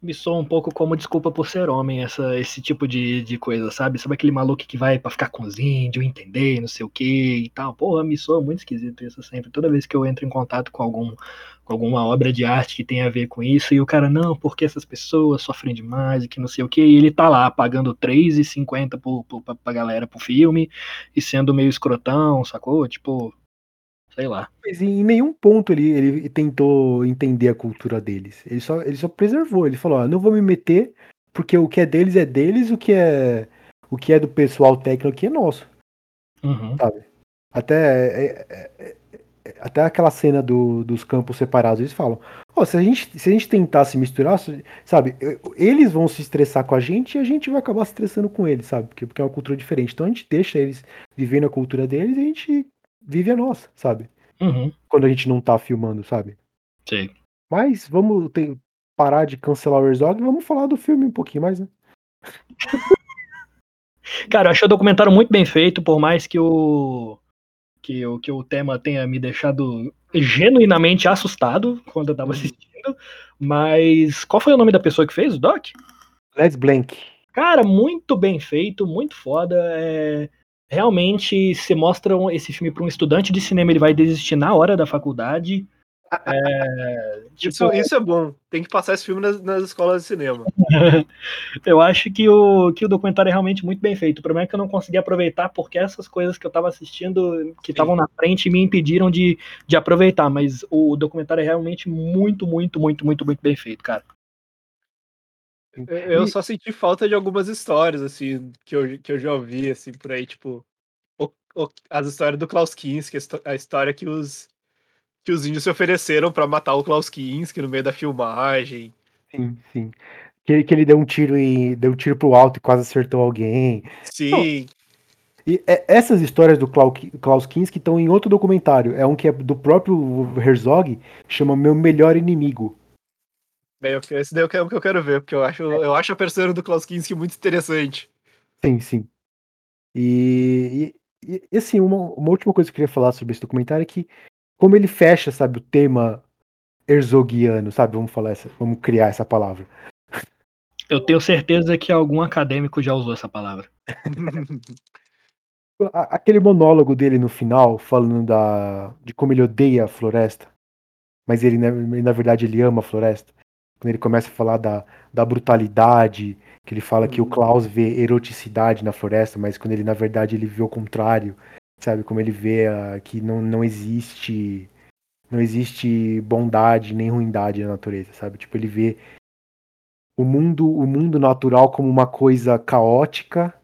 Me soa um pouco como desculpa por ser homem, essa, esse tipo de, de coisa, sabe? Sabe aquele maluco que vai para ficar com os índios, entender, não sei o que e tal. Porra, me soa muito esquisito isso sempre. Toda vez que eu entro em contato com algum com alguma obra de arte que tem a ver com isso, e o cara, não, porque essas pessoas sofrem demais e que não sei o que, e ele tá lá pagando R$3,50 pra, pra galera pro filme e sendo meio escrotão, sacou? Tipo, sei lá. Mas em nenhum ponto ele, ele tentou entender a cultura deles. Ele só, ele só preservou. Ele falou: ó, não vou me meter, porque o que é deles é deles, o que é o que é do pessoal técnico aqui é nosso. Uhum. Sabe? Até, é, é, é, até aquela cena do, dos campos separados, eles falam: oh, se, a gente, se a gente tentar se misturar, sabe, eles vão se estressar com a gente e a gente vai acabar se estressando com eles, sabe? Porque, porque é uma cultura diferente. Então a gente deixa eles vivendo a cultura deles e a gente vive a nossa, sabe? Uhum. Quando a gente não tá filmando, sabe? Sim. Mas vamos ter, parar de cancelar o Herzog e vamos falar do filme um pouquinho mais, né? Cara, eu achei o documentário muito bem feito, por mais que o que o, que o tema tenha me deixado genuinamente assustado quando eu tava uhum. assistindo. Mas qual foi o nome da pessoa que fez o doc? Les Blank. Cara, muito bem feito, muito foda. É realmente se mostra esse filme para um estudante de cinema, ele vai desistir na hora da faculdade. É, tipo, isso, isso, é bom. Tem que passar esse filme nas, nas escolas de cinema. eu acho que o, que o documentário é realmente muito bem feito. O problema é que eu não consegui aproveitar porque essas coisas que eu estava assistindo, que estavam na frente, me impediram de, de aproveitar. Mas o documentário é realmente muito, muito, muito, muito, muito bem feito, cara. Eu só senti falta de algumas histórias, assim, que eu, que eu já ouvi, assim, por aí, tipo, o, o, as histórias do Klaus Kinski, a história que os, que os índios se ofereceram para matar o Klaus Kinski no meio da filmagem. Sim, sim. Que, que ele deu um tiro e deu um tiro pro alto e quase acertou alguém. Sim. Não, e é, essas histórias do Klaus Kinski estão em outro documentário. É um que é do próprio Herzog, chama Meu Melhor Inimigo. Bem, esse daí é o que eu quero ver, porque eu acho, eu acho a persona do Klaus Kinski muito interessante. Sim, sim. E, e, e, assim, uma, uma última coisa que eu queria falar sobre esse documentário é que como ele fecha, sabe, o tema herzogiano, sabe? Vamos falar essa, vamos criar essa palavra. Eu tenho certeza que algum acadêmico já usou essa palavra. Aquele monólogo dele no final, falando da, de como ele odeia a floresta, mas ele, na verdade, ele ama a floresta. Quando ele começa a falar da, da brutalidade, que ele fala que o uhum. Klaus vê eroticidade na floresta, mas quando ele, na verdade, ele vê o contrário, sabe? Como ele vê uh, que não, não existe não existe bondade nem ruindade na natureza, sabe? Tipo, ele vê o mundo, o mundo natural como uma coisa caótica,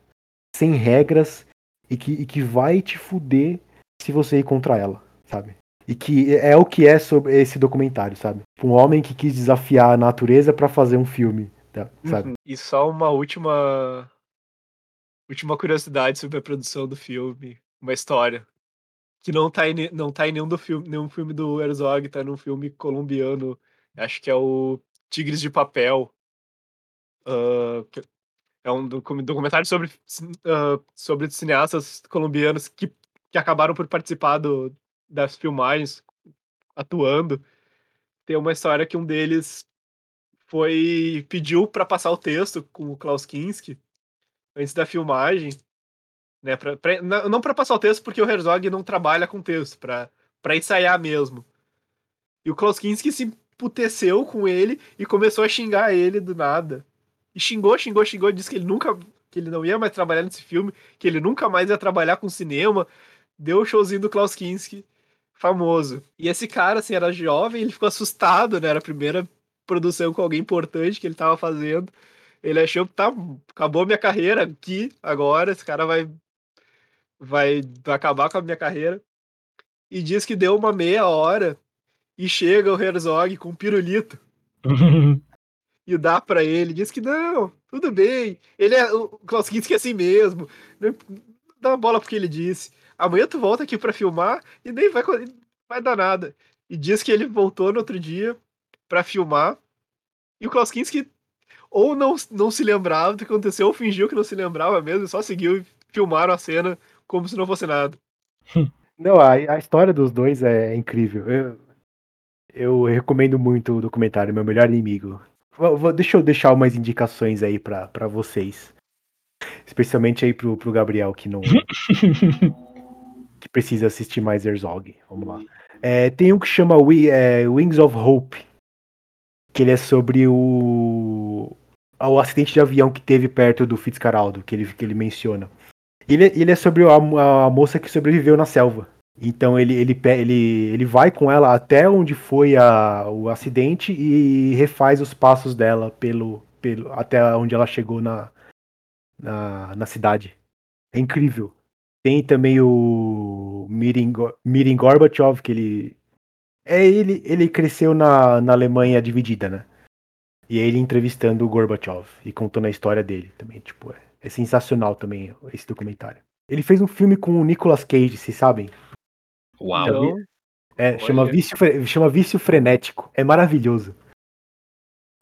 sem regras e que, e que vai te fuder se você ir contra ela, sabe? E que é o que é sobre esse documentário, sabe? Um homem que quis desafiar a natureza para fazer um filme, tá? sabe? Uhum. E só uma última última curiosidade sobre a produção do filme, uma história que não tá em, não tá em nenhum, do filme, nenhum filme do Herzog, tá num filme colombiano, acho que é o Tigres de Papel. Uh, é um documentário sobre, uh, sobre cineastas colombianos que, que acabaram por participar do, das filmagens, atuando. Tem uma história que um deles foi pediu para passar o texto com o Klaus Kinski antes da filmagem né? Pra, pra, não para passar o texto, porque o Herzog não trabalha com texto, para ensaiar mesmo. E o Klaus Kinski se emputeceu com ele e começou a xingar ele do nada. E xingou, xingou, xingou, disse que ele nunca que ele não ia mais trabalhar nesse filme, que ele nunca mais ia trabalhar com cinema. Deu o showzinho do Klaus Kinski, famoso. E esse cara, assim, era jovem, ele ficou assustado, né? Era a primeira produção com alguém importante que ele tava fazendo. Ele achou que tá, acabou minha carreira aqui, agora, esse cara vai vai, vai acabar com a minha carreira. E diz que deu uma meia hora e chega o Herzog com um pirulito. e dá para ele. Diz que não, tudo bem. Ele é o Klaus Kinski é assim mesmo. Dá uma bola porque ele disse. Amanhã tu volta aqui para filmar e nem vai, vai dar nada. E diz que ele voltou no outro dia para filmar. E o Klaus Kinski ou não, não se lembrava do que aconteceu, ou fingiu que não se lembrava mesmo, só seguiu e filmaram a cena como se não fosse nada. Não, a, a história dos dois é incrível. Eu, eu recomendo muito o documentário Meu Melhor Inimigo. Vou, vou, deixa eu deixar umas indicações aí para vocês. Especialmente aí pro, pro Gabriel, que não. precisa assistir mais Herzog. Vamos lá. É, tem um que chama We, é, Wings of Hope. Que ele é sobre o. o acidente de avião que teve perto do Fitzcarraldo, que ele, que ele menciona. Ele, ele é sobre a, a moça que sobreviveu na selva. Então ele, ele, ele, ele vai com ela até onde foi a, o acidente e refaz os passos dela pelo, pelo até onde ela chegou na, na, na cidade. É incrível. Tem também o Mirin, Mirin Gorbachev, que ele. É, ele, ele cresceu na, na Alemanha dividida, né? E ele entrevistando o Gorbachev e contando a história dele também. Tipo, é, é sensacional também esse documentário. Ele fez um filme com o Nicolas Cage, vocês sabem? Uau! É, chama Vício, chama Vício Frenético. É maravilhoso.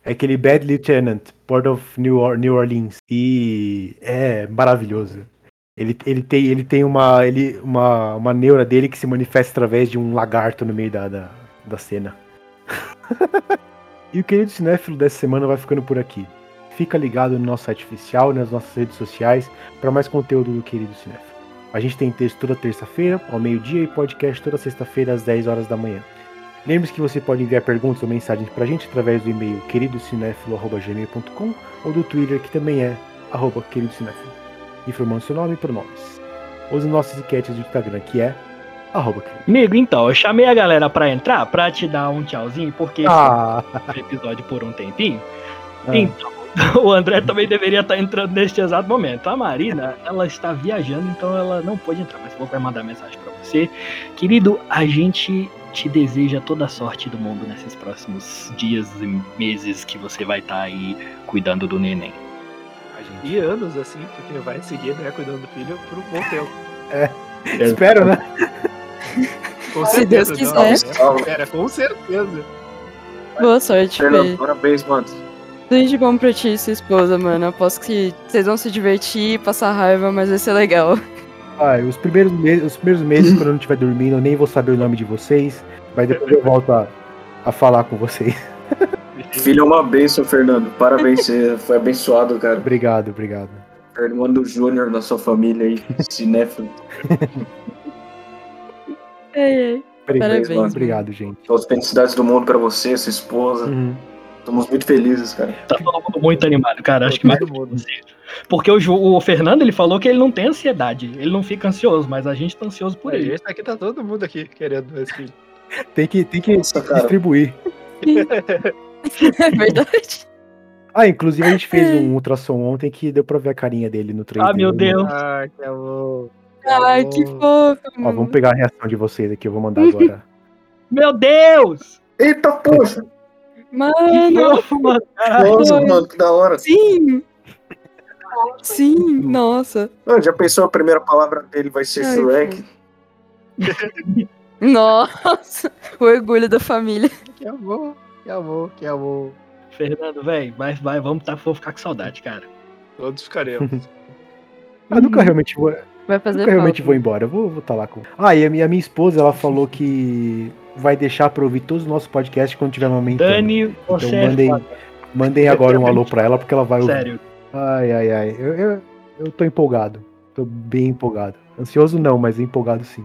É aquele Bad Lieutenant, Port of New, Orleans. E é maravilhoso. Ele, ele tem, ele tem uma, ele, uma, uma neura dele que se manifesta através de um lagarto no meio da, da, da cena. e o querido cinéfilo dessa semana vai ficando por aqui. Fica ligado no nosso site oficial, nas nossas redes sociais, para mais conteúdo do querido Cinef. A gente tem texto toda terça-feira, ao meio-dia, e podcast toda sexta-feira, às 10 horas da manhã. Lembre-se que você pode enviar perguntas ou mensagens para a gente através do e-mail queridocinéfilo.gmail.com ou do Twitter, que também é queridocinéfilo, informando seu nome e pronomes. Use nossas enquetes do Instagram, que é arroba Amigo, então, eu chamei a galera para entrar, para te dar um tchauzinho, porque ah. esse episódio por um tempinho. Ah. Então, o André também deveria estar entrando neste exato momento. A Marina, ela está viajando, então ela não pode entrar, mas vou mandar mensagem para você. Querido, a gente te deseja toda a sorte do mundo nesses próximos dias e meses que você vai estar aí cuidando do neném. E anos, assim, porque vai seguir, né, cuidando do filho por um bom tempo. É, é. espero, né? Com Se Deus quiser. Não, né? com certeza. Boa sorte, Parabéns, mano. Tudo de bom pra ti e sua esposa, mano. Aposto que vocês vão se divertir, passar raiva, mas vai ser legal. Vai, os primeiros, meses, os primeiros meses, quando eu não estiver dormindo, eu nem vou saber o nome de vocês. Mas depois eu volto a, a falar com vocês. Filho é uma bênção, Fernando. Parabéns, você foi abençoado, cara. Obrigado, obrigado. Irmão Júnior da sua família aí, cinéfilo. Ei, ei. Obrigado, Parabéns, obrigado gente. Todas as felicidades do mundo pra você, sua esposa. Uhum. Estamos muito felizes, cara. Tá todo mundo muito animado, cara. Acho que mais mundo. Porque o, Ju- o Fernando, ele falou que ele não tem ansiedade. Ele não fica ansioso, mas a gente tá ansioso por A ele. gente aqui tá todo mundo aqui querendo esse filho. Tem que, tem que Nossa, cara. distribuir. É verdade. Ah, inclusive a gente fez um ultrassom ontem que deu pra ver a carinha dele no 3D. Ah, meu Deus. Ah, que amor. Ai, que fofo. Ó, vamos pegar a reação de vocês aqui, eu vou mandar agora. Meu Deus! Eita, poxa! Que Mano, fofo, mano. Nossa, mano, que da hora. sim. Sim, nossa. Ah, já pensou a primeira palavra dele vai ser Ai, Shrek? Nossa, o orgulho da família. Que amor, que amor, que amor. Fernando, velho, vai, vai, vamos tá, vou ficar com saudade, cara. Todos ficaremos. Ah, nunca realmente vou, Vai fazer nunca realmente vou embora. Vou estar tá lá com. Ah, e a minha, a minha esposa, ela falou que vai deixar pra ouvir todos os nossos podcasts quando tiver amamentando. Dani, você Então é mandem, foda, mandem agora um alô pra ela, porque ela vai ouvir. sério. Ai, ai, ai. Eu, eu, eu tô empolgado. Tô bem empolgado. Ansioso não, mas empolgado sim.